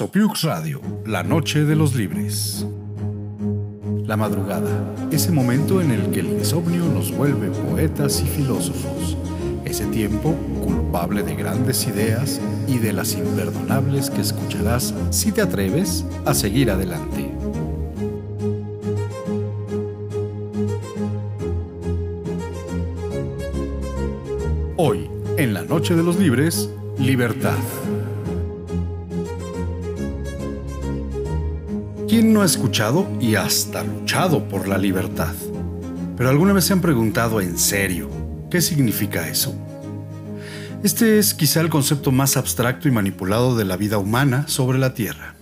Sopiux Radio, la noche de los libres. La madrugada, ese momento en el que el insomnio nos vuelve poetas y filósofos. Ese tiempo culpable de grandes ideas y de las imperdonables que escucharás si te atreves a seguir adelante. Hoy, en la Noche de los Libres, libertad. ¿Quién no ha escuchado y hasta luchado por la libertad? Pero alguna vez se han preguntado en serio, ¿qué significa eso? Este es quizá el concepto más abstracto y manipulado de la vida humana sobre la Tierra.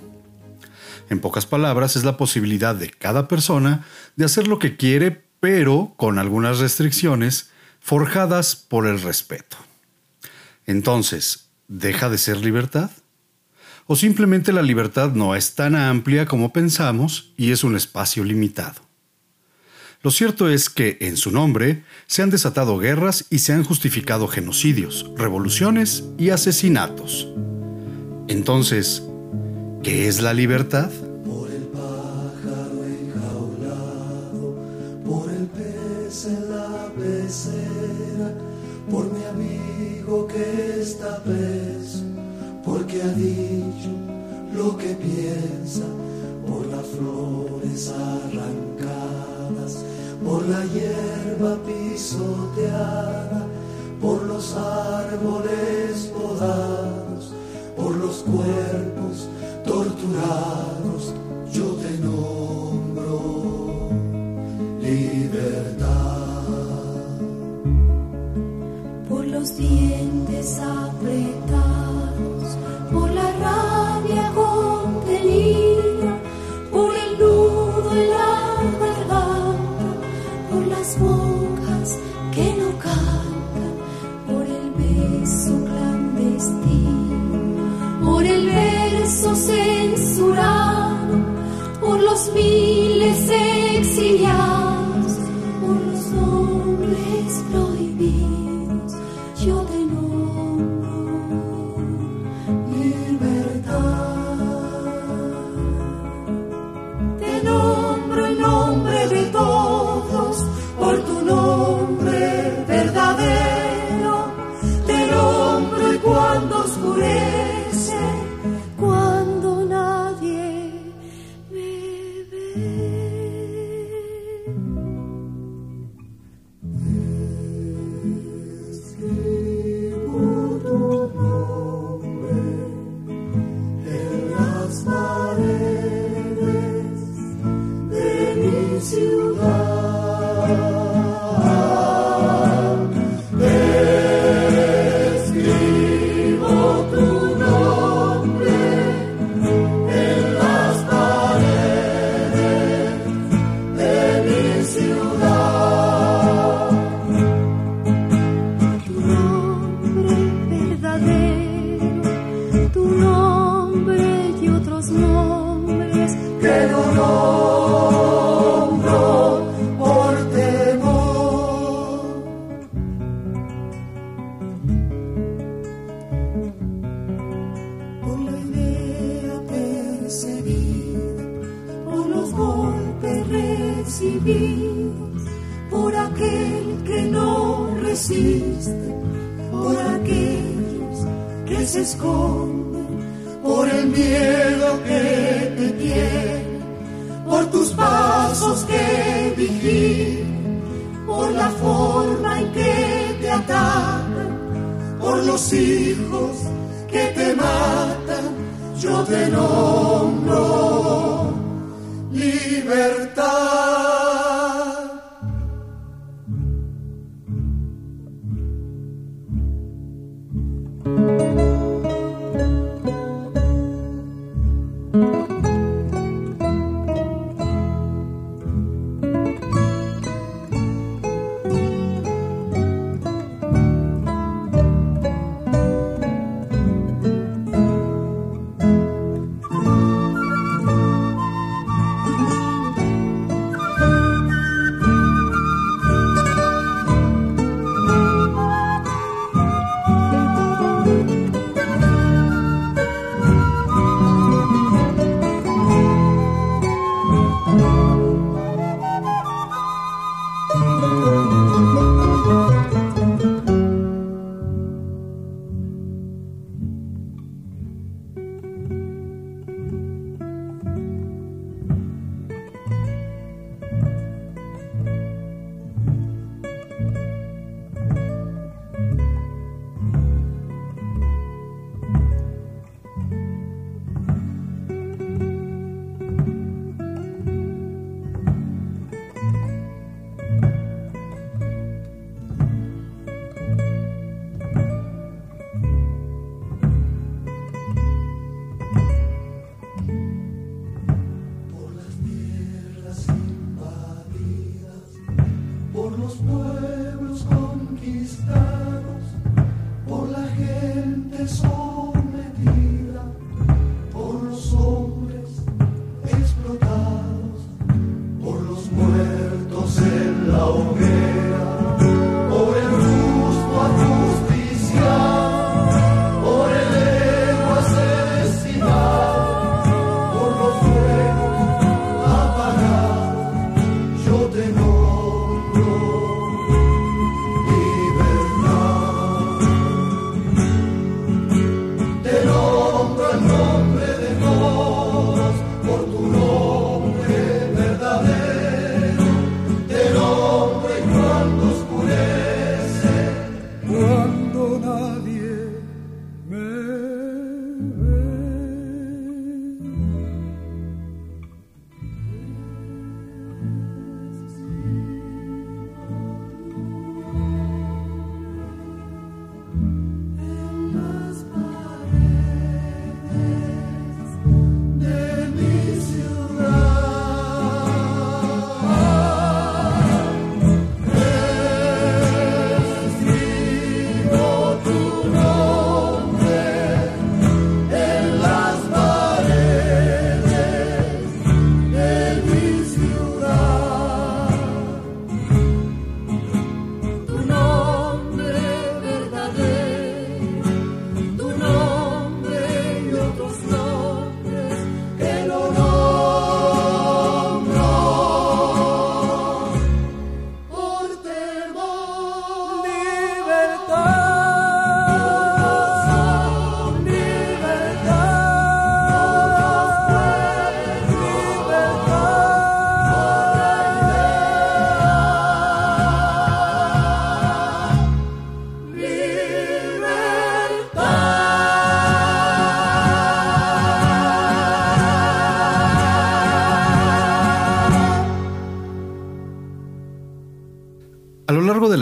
En pocas palabras, es la posibilidad de cada persona de hacer lo que quiere, pero con algunas restricciones forjadas por el respeto. Entonces, ¿deja de ser libertad? O simplemente la libertad no es tan amplia como pensamos y es un espacio limitado. Lo cierto es que, en su nombre, se han desatado guerras y se han justificado genocidios, revoluciones y asesinatos. Entonces, ¿qué es la libertad? Por el pájaro enjaulado, por el pez en la pecera, por mi amigo que está preso ha dicho lo que piensa, por las flores arrancadas, por la hierba pisoteada, por los árboles se esconde por el miedo que te tiene, por tus pasos que vigilan, por la forma en que te atacan, por los hijos que te matan, yo te nombro libertad.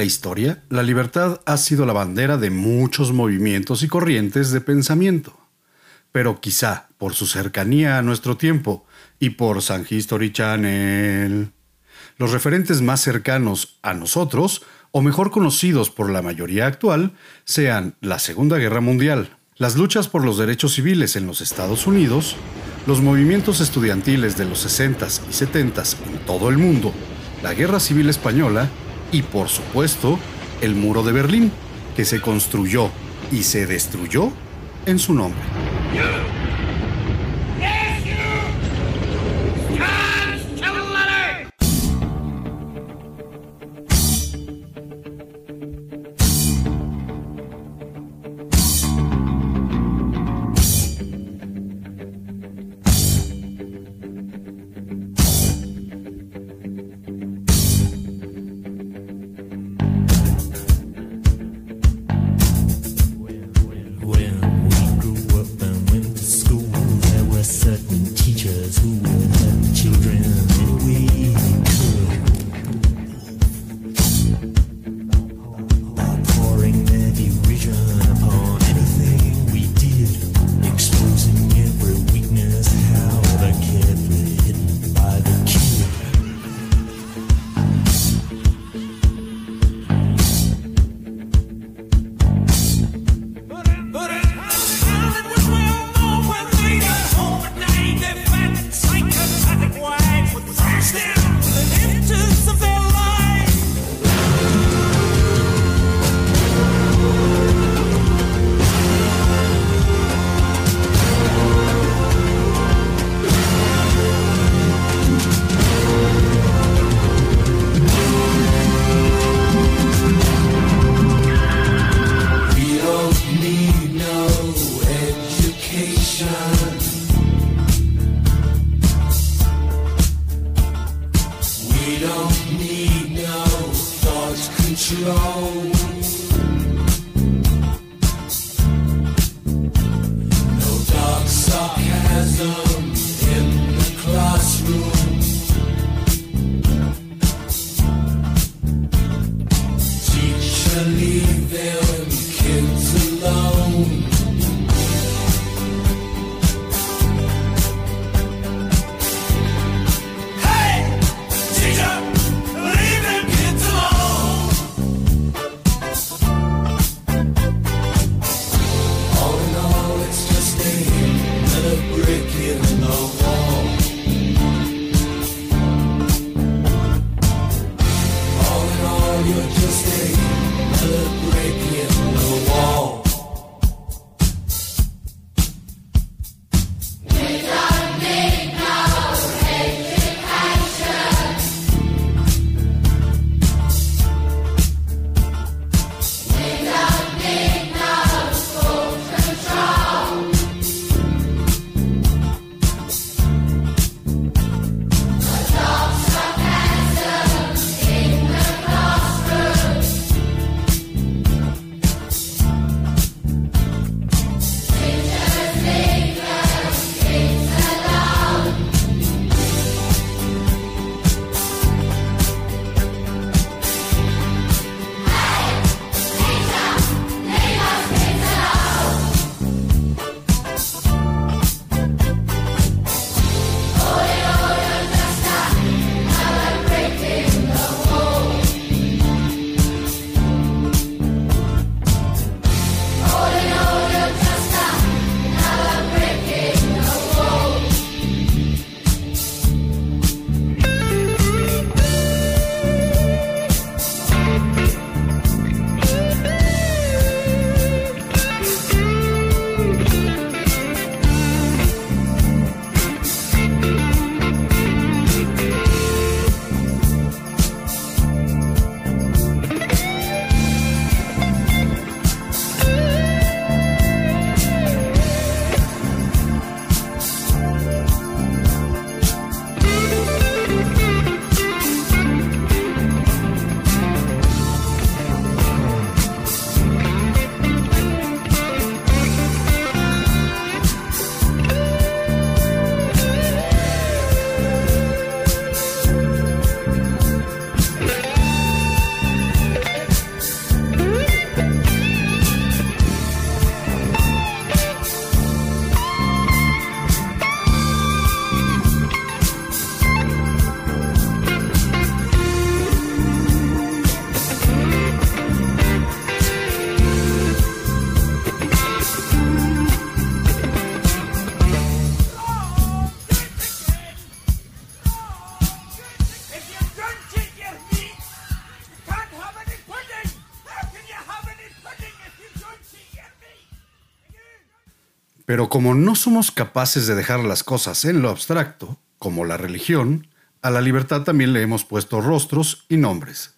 Historia, la libertad ha sido la bandera de muchos movimientos y corrientes de pensamiento. Pero quizá por su cercanía a nuestro tiempo y por San History Channel, los referentes más cercanos a nosotros, o mejor conocidos por la mayoría actual, sean la Segunda Guerra Mundial, las luchas por los derechos civiles en los Estados Unidos, los movimientos estudiantiles de los 60s y 70s en todo el mundo, la Guerra Civil Española y por supuesto el muro de Berlín, que se construyó y se destruyó en su nombre. Pero como no somos capaces de dejar las cosas en lo abstracto, como la religión, a la libertad también le hemos puesto rostros y nombres.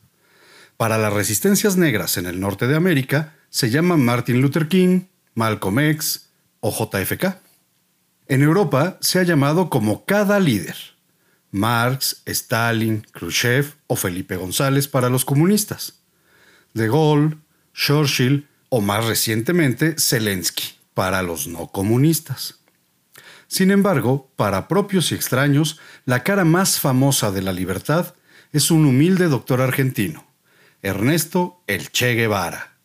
Para las resistencias negras en el norte de América se llama Martin Luther King, Malcolm X o JFK. En Europa se ha llamado como cada líder. Marx, Stalin, Khrushchev o Felipe González para los comunistas. De Gaulle, Churchill o más recientemente Zelensky para los no comunistas. Sin embargo, para propios y extraños, la cara más famosa de la libertad es un humilde doctor argentino, Ernesto El Che Guevara,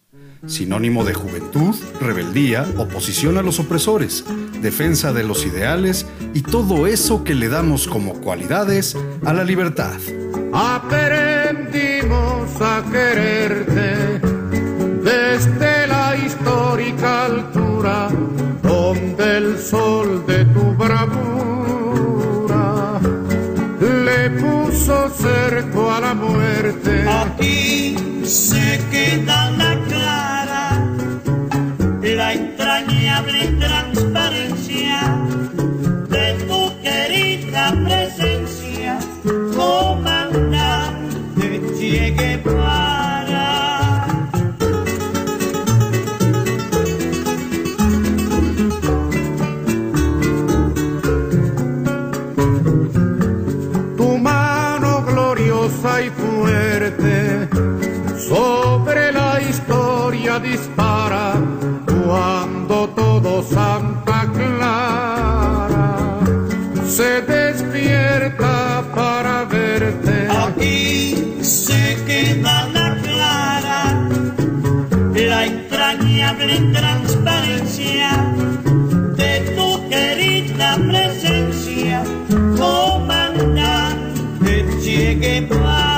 sinónimo de juventud, rebeldía, oposición a los opresores, defensa de los ideales y todo eso que le damos como cualidades a la libertad. Aprendimos a quererte desde la histórica altura sol de tu bravura le puso cerco a la muerte. Aquí se queda la clara, la entrañable transparencia se despierta para verte. Aquí se queda la clara, la entrañable transparencia de tu querida presencia, comandante Che Guevara.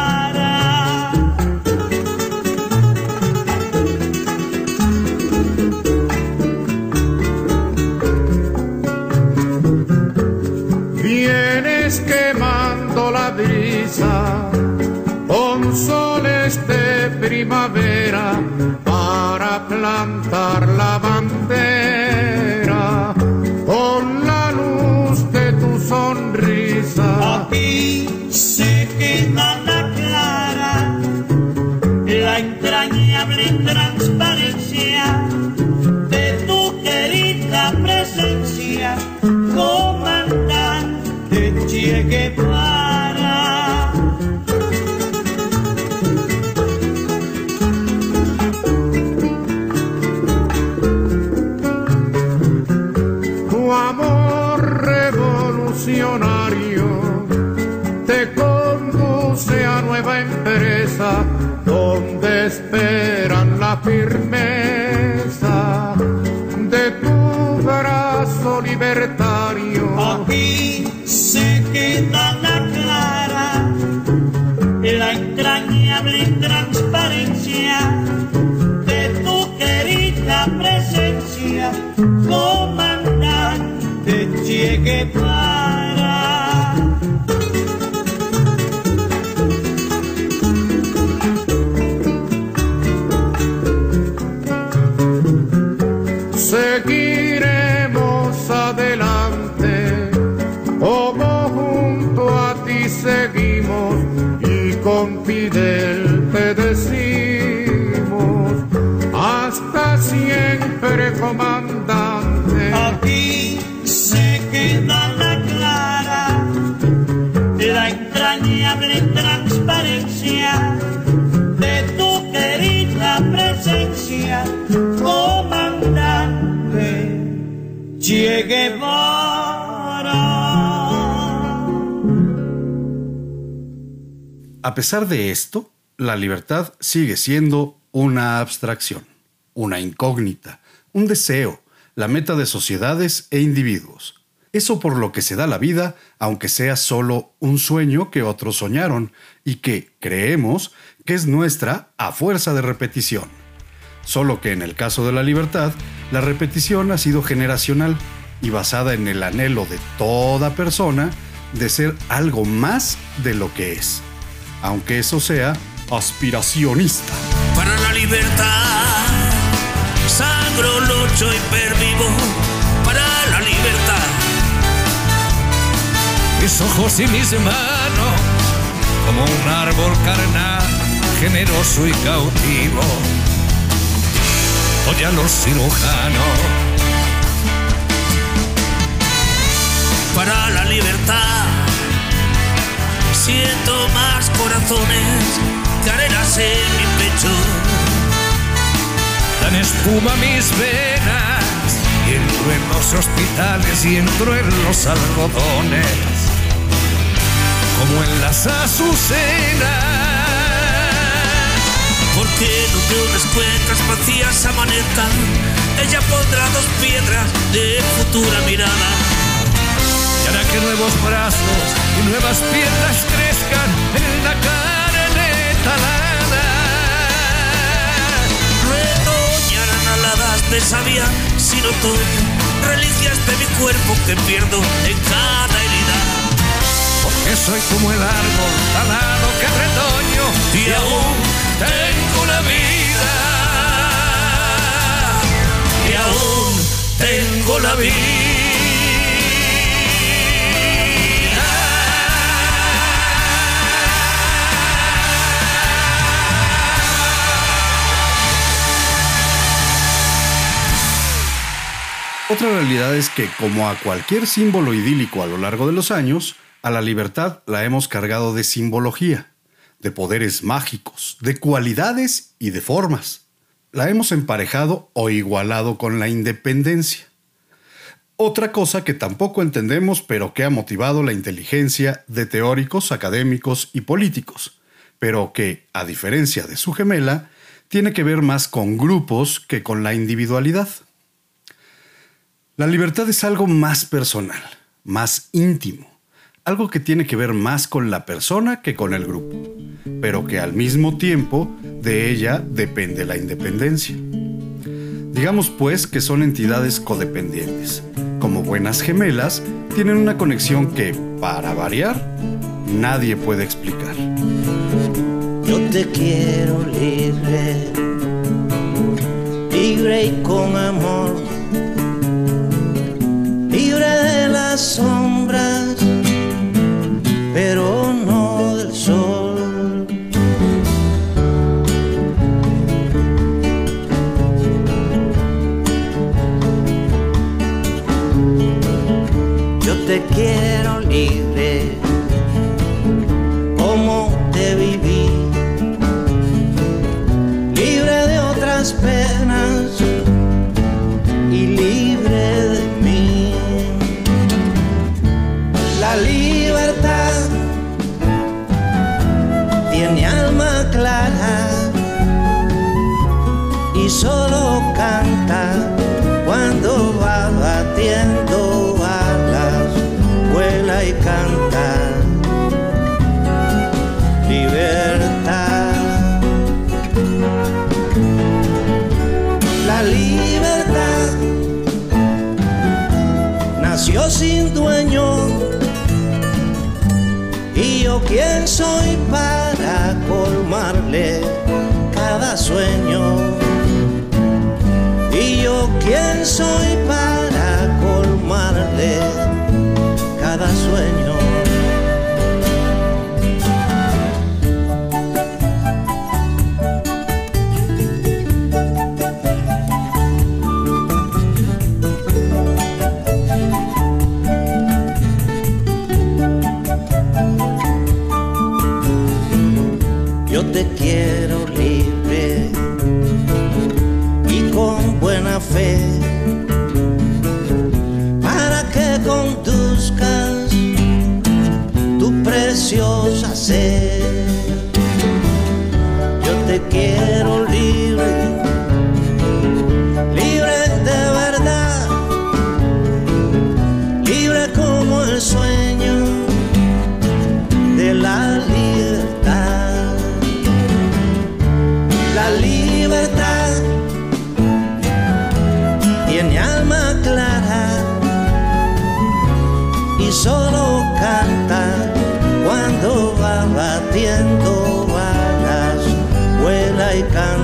Primavera para plantar libertario. Aquí se queda la clara, la entrañable transparencia de tu querida presencia, comandante Che Guevara. Comandante. Aquí se queda la clara, la entrañable transparencia de tu querida presencia, comandante Guevara. A pesar de esto, la libertad sigue siendo una abstracción, una incógnita, un deseo, la meta de sociedades e individuos. Eso por lo que se da la vida, aunque sea solo un sueño que otros soñaron y que creemos que es nuestra a fuerza de repetición. Solo que en el caso de la libertad, la repetición ha sido generacional y basada en el anhelo de toda persona de ser algo más de lo que es, aunque eso sea aspiracionista. para la libertad logro lucho y pervivo para la libertad. Mis ojos y mis manos, como un árbol carnal, generoso y cautivo, doy a los cirujanos. Para la libertad, siento más corazones, carenas en mi pecho Dan espuma mis venas y entro en los hospitales y entro en los algodones, como en las azucenas. Porque donde unas cuencas vacías amanezcan, ella pondrá dos piedras de futura mirada. Y hará que nuevos brazos y nuevas piernas crezcan en la sin otoño, reliquias de mi cuerpo que pierdo en cada herida. Porque soy como el árbol talado que retoño y aún tengo la vida. Y aún tengo la vida. Otra realidad es que, como a cualquier símbolo idílico a lo largo de los años, a la libertad la hemos cargado de simbología, de poderes mágicos, de cualidades y de formas. La hemos emparejado o igualado con la independencia. Otra cosa que tampoco entendemos pero que ha motivado la inteligencia de teóricos, académicos y políticos, pero que, a diferencia de su gemela, tiene que ver más con grupos que con la individualidad. La libertad es algo más personal, más íntimo, algo que tiene que ver más con la persona que con el grupo, pero que al mismo tiempo de ella depende la independencia. Digamos pues que son entidades codependientes. Como buenas gemelas, tienen una conexión que, para variar, nadie puede explicar. Yo te quiero libre, libre y con amor, las sombras, pero sin dueño. Y yo quién soy para colmarle cada sueño. Y yo quién soy para colmarle y solo canta cuando va batiendo alas, vuela y canta.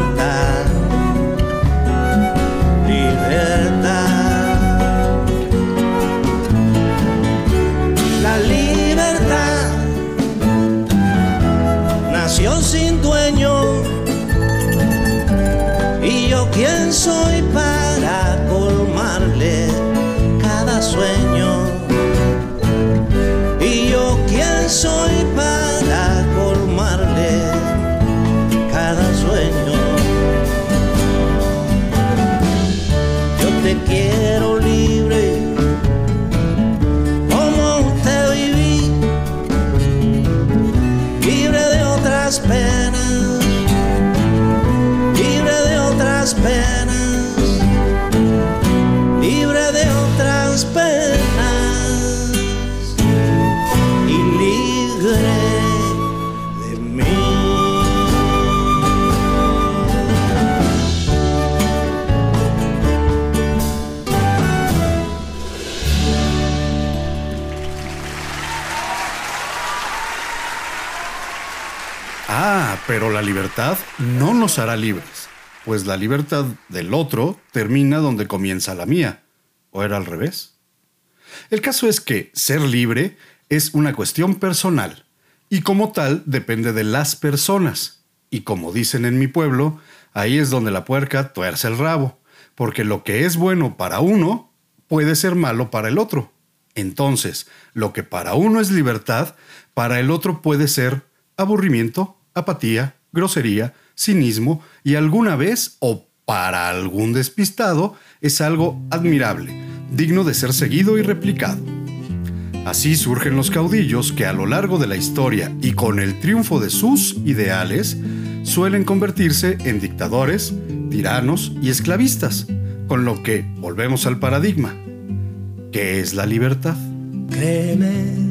Ah, pero la libertad no nos hará libres, pues la libertad del otro termina donde comienza la mía. ¿O era al revés? El caso es que ser libre es una cuestión personal y como tal depende de las personas. Y como dicen en mi pueblo, ahí es donde la puerca tuerce el rabo, porque lo que es bueno para uno puede ser malo para el otro. Entonces, lo que para uno es libertad, para el otro puede ser aburrimiento, apatía, grosería, cinismo y alguna vez, o para algún despistado, es algo admirable, digno de ser seguido y replicado. Así surgen los caudillos que a lo largo de la historia y con el triunfo de sus ideales suelen convertirse en dictadores, tiranos y esclavistas, con lo que volvemos al paradigma. ¿Qué es la libertad? Créeme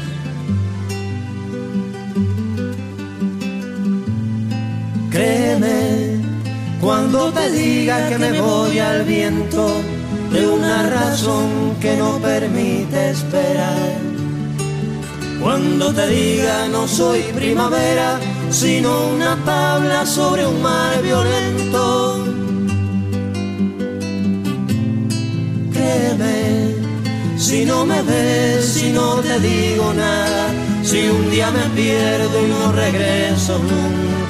Créeme cuando te diga que me voy al viento de una razón que no permite esperar. Cuando te diga no soy primavera, sino una tabla sobre un mar violento. Créeme, si no me ves, si no te digo nada, si un día me pierdo y no regreso nunca.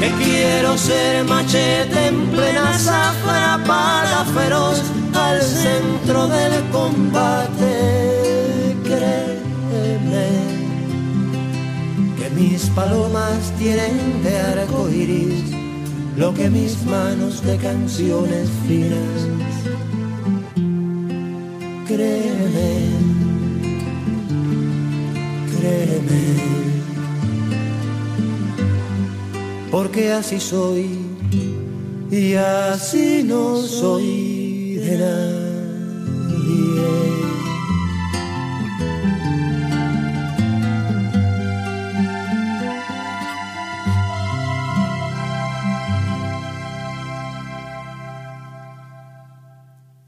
Que quiero ser machete en plena zafra para feroz al centro del combate. Créeme que mis palomas tienen de arco iris lo que mis manos de canciones finas. Créeme, créeme porque así soy y así no soy de nadie.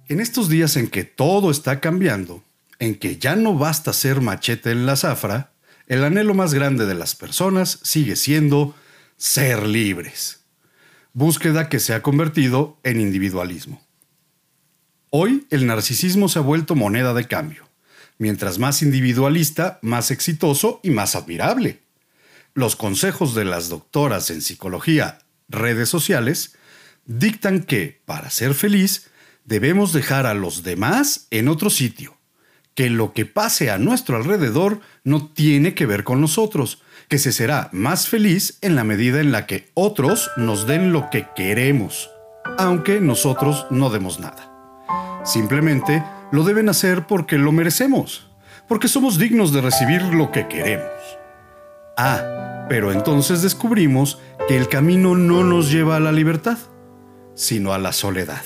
En estos días en que todo está cambiando, en que ya no basta ser machete en la zafra, el anhelo más grande de las personas sigue siendo ser libres. Búsqueda que se ha convertido en individualismo. Hoy el narcisismo se ha vuelto moneda de cambio. Mientras más individualista, más exitoso y más admirable. Los consejos de las doctoras en psicología, redes sociales, dictan que, para ser feliz, debemos dejar a los demás en otro sitio, que lo que pase a nuestro alrededor no tiene que ver con nosotros, que se será más feliz en la medida en la que otros nos den lo que queremos, aunque nosotros no demos nada. Simplemente lo deben hacer porque lo merecemos, porque somos dignos de recibir lo que queremos. Ah, pero entonces descubrimos que el camino no nos lleva a la libertad, sino a la soledad.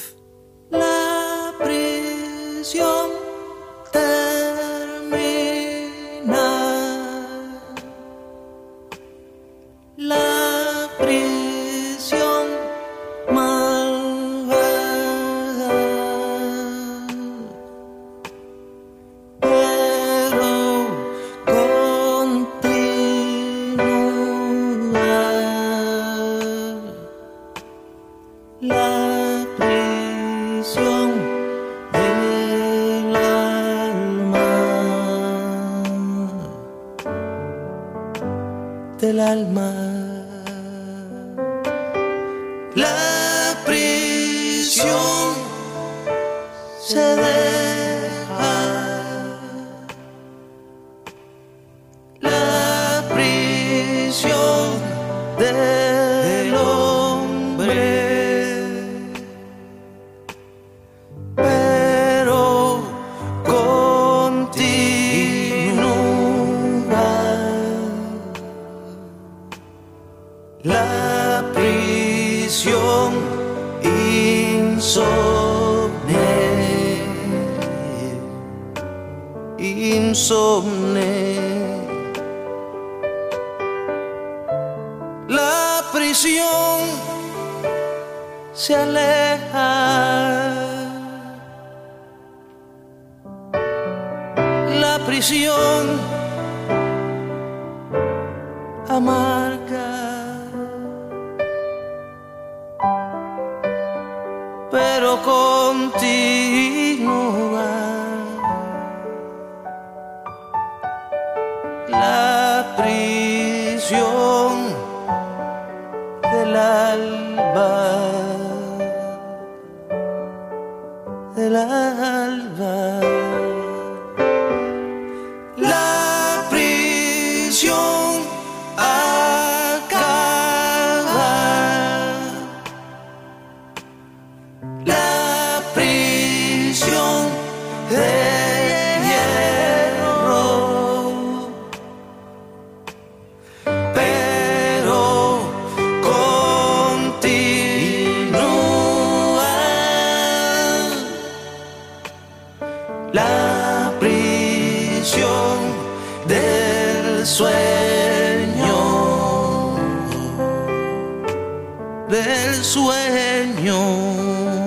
Se aleja. La prisión amarga. pero continúa Del sueño.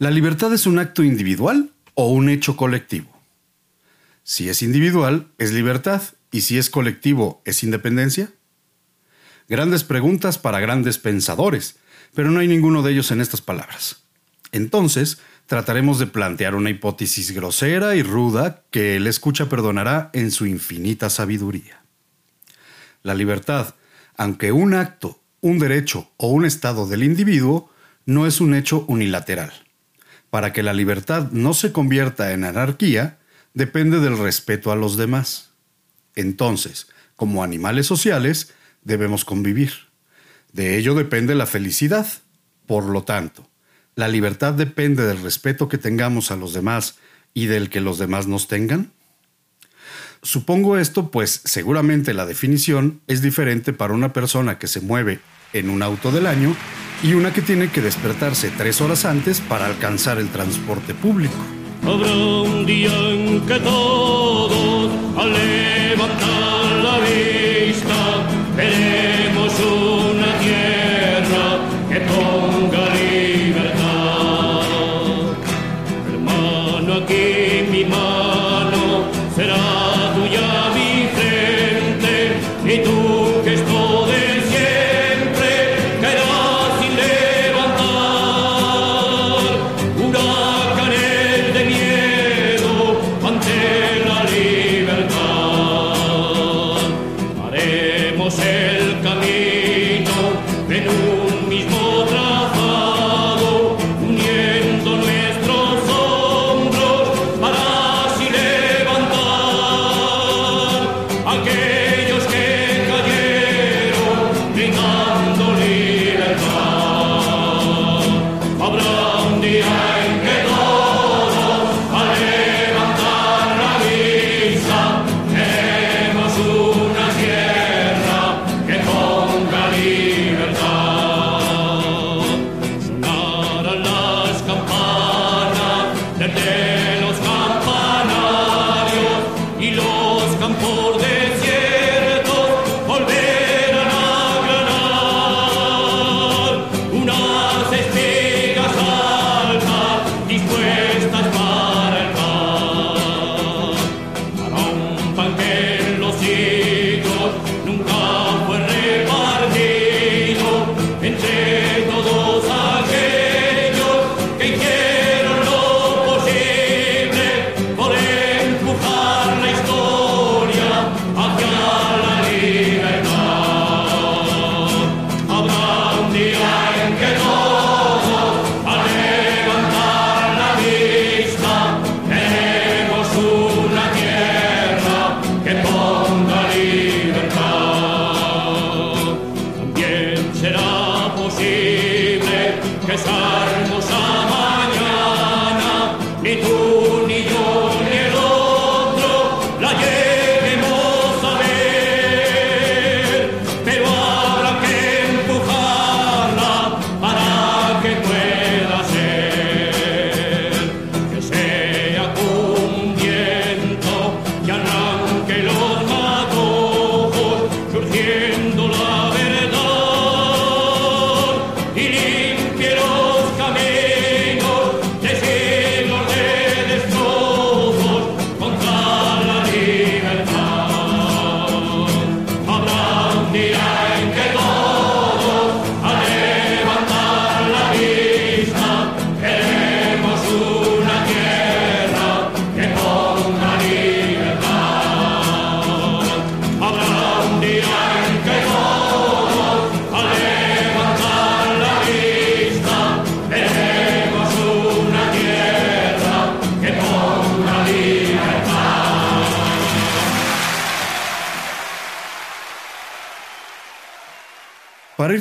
¿La libertad es un acto individual o un hecho colectivo? Si es individual, es libertad, y si es colectivo, ¿es independencia? Grandes preguntas para grandes pensadores, pero no hay ninguno de ellos en estas palabras. Entonces, trataremos de plantear una hipótesis grosera y ruda que el escucha perdonará en su infinita sabiduría. La libertad, aunque un acto, un derecho o un estado del individuo, no es un hecho unilateral. Para que la libertad no se convierta en anarquía, depende del respeto a los demás. Entonces, como animales sociales, debemos convivir. De ello depende la felicidad. Por lo tanto, la libertad depende del respeto que tengamos a los demás y del que los demás nos tengan. Supongo esto, pues seguramente la definición es diferente para una persona que se mueve en un auto del año y una que tiene que despertarse tres horas antes para alcanzar el transporte público. Habrá un día en que todos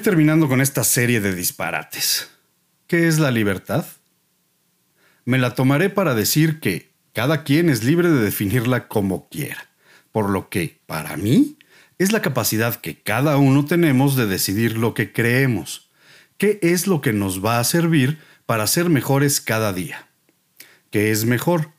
terminando con esta serie de disparates, ¿qué es la libertad? Me la tomaré para decir que cada quien es libre de definirla como quiera, por lo que, para mí, es la capacidad que cada uno tenemos de decidir lo que creemos, qué es lo que nos va a servir para ser mejores cada día. ¿Qué es mejor?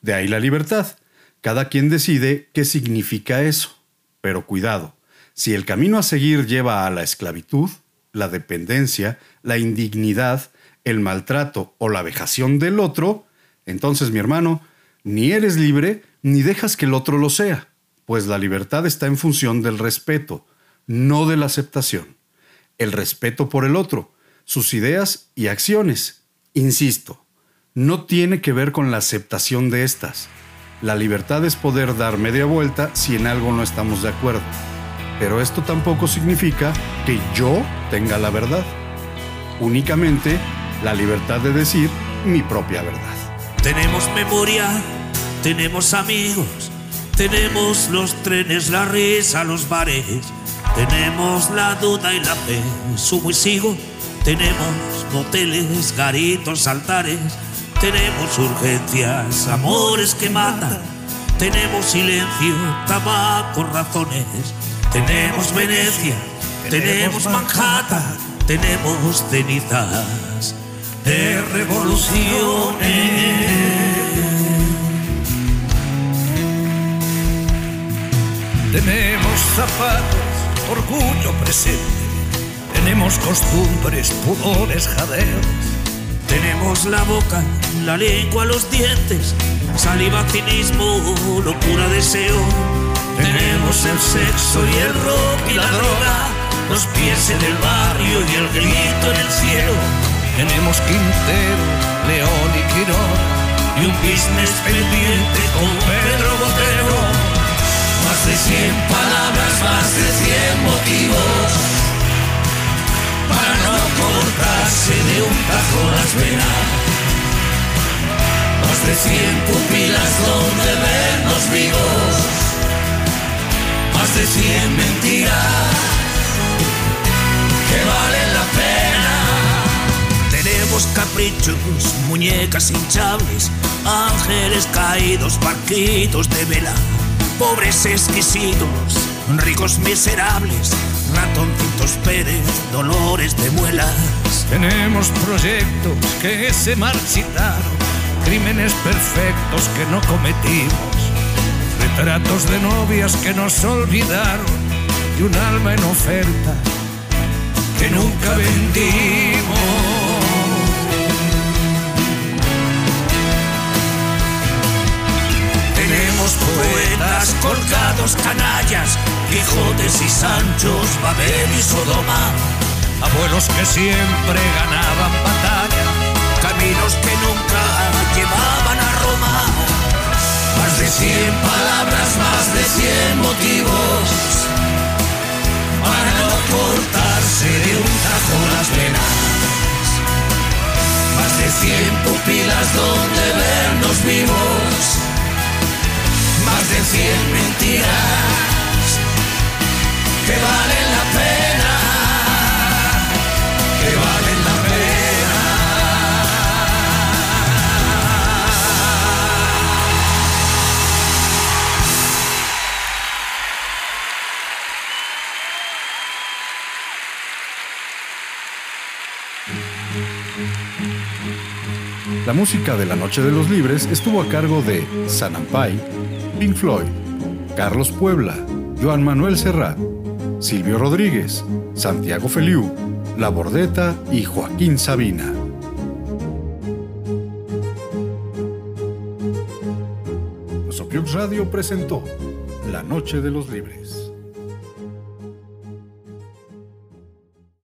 De ahí la libertad. Cada quien decide qué significa eso. Pero cuidado, si el camino a seguir lleva a la esclavitud, la dependencia, la indignidad, el maltrato o la vejación del otro, entonces mi hermano, ni eres libre ni dejas que el otro lo sea, pues la libertad está en función del respeto, no de la aceptación. El respeto por el otro, sus ideas y acciones. Insisto, no tiene que ver con la aceptación de estas. La libertad es poder dar media vuelta si en algo no estamos de acuerdo. Pero esto tampoco significa que yo tenga la verdad. Únicamente la libertad de decir mi propia verdad. Tenemos memoria, tenemos amigos, tenemos los trenes, la risa, los bares, tenemos la duda y la fe, sumo y sigo, tenemos moteles, garitos, altares, tenemos urgencias, amores que matan, tenemos silencio, tabaco, razones, tenemos Venecia, tenemos Manhattan, tenemos cenizas de revoluciones. Tenemos zapatos, orgullo presente. Tenemos costumbres, pudores, jadeos. Tenemos la boca, la lengua, los dientes, saliva, cinismo, locura, deseo. Tenemos el sexo y el rock y la droga, los pies en el barrio y el grito en el cielo. Tenemos Quintero, León y Quirón. Y un business pendiente con Pedro Botero. Más de cien palabras, más de cien motivos para no cortarse de un tajo las venas. Más de cien pupilas donde vernos vivos. Más de cien mentiras que valen la pena. Tenemos caprichos, muñecas hinchables, ángeles caídos, barquitos de vela, pobres exquisitos, ricos miserables, ratoncitos Pérez, dolores de muelas. Tenemos proyectos que se marchitaron, crímenes perfectos que no cometimos, retratos de novias que nos olvidaron y un alma en oferta que nunca vendimos. Tenemos poetas colgados, canallas, Quijotes y Sanchos, Babel y Sodoma, Abuelos que siempre ganaban batalla, caminos que nunca llevaban a Roma. Más de cien palabras, más de cien motivos para no cortarse de un tajo las venas. Más de cien pupilas donde vernos vivos. Más de cien mentiras que valen la pena. La música de La Noche de los Libres estuvo a cargo de Sanampai, Pink Floyd, Carlos Puebla, Joan Manuel Serrat, Silvio Rodríguez, Santiago Feliu, La Bordeta y Joaquín Sabina. Radio presentó La Noche de los Libres.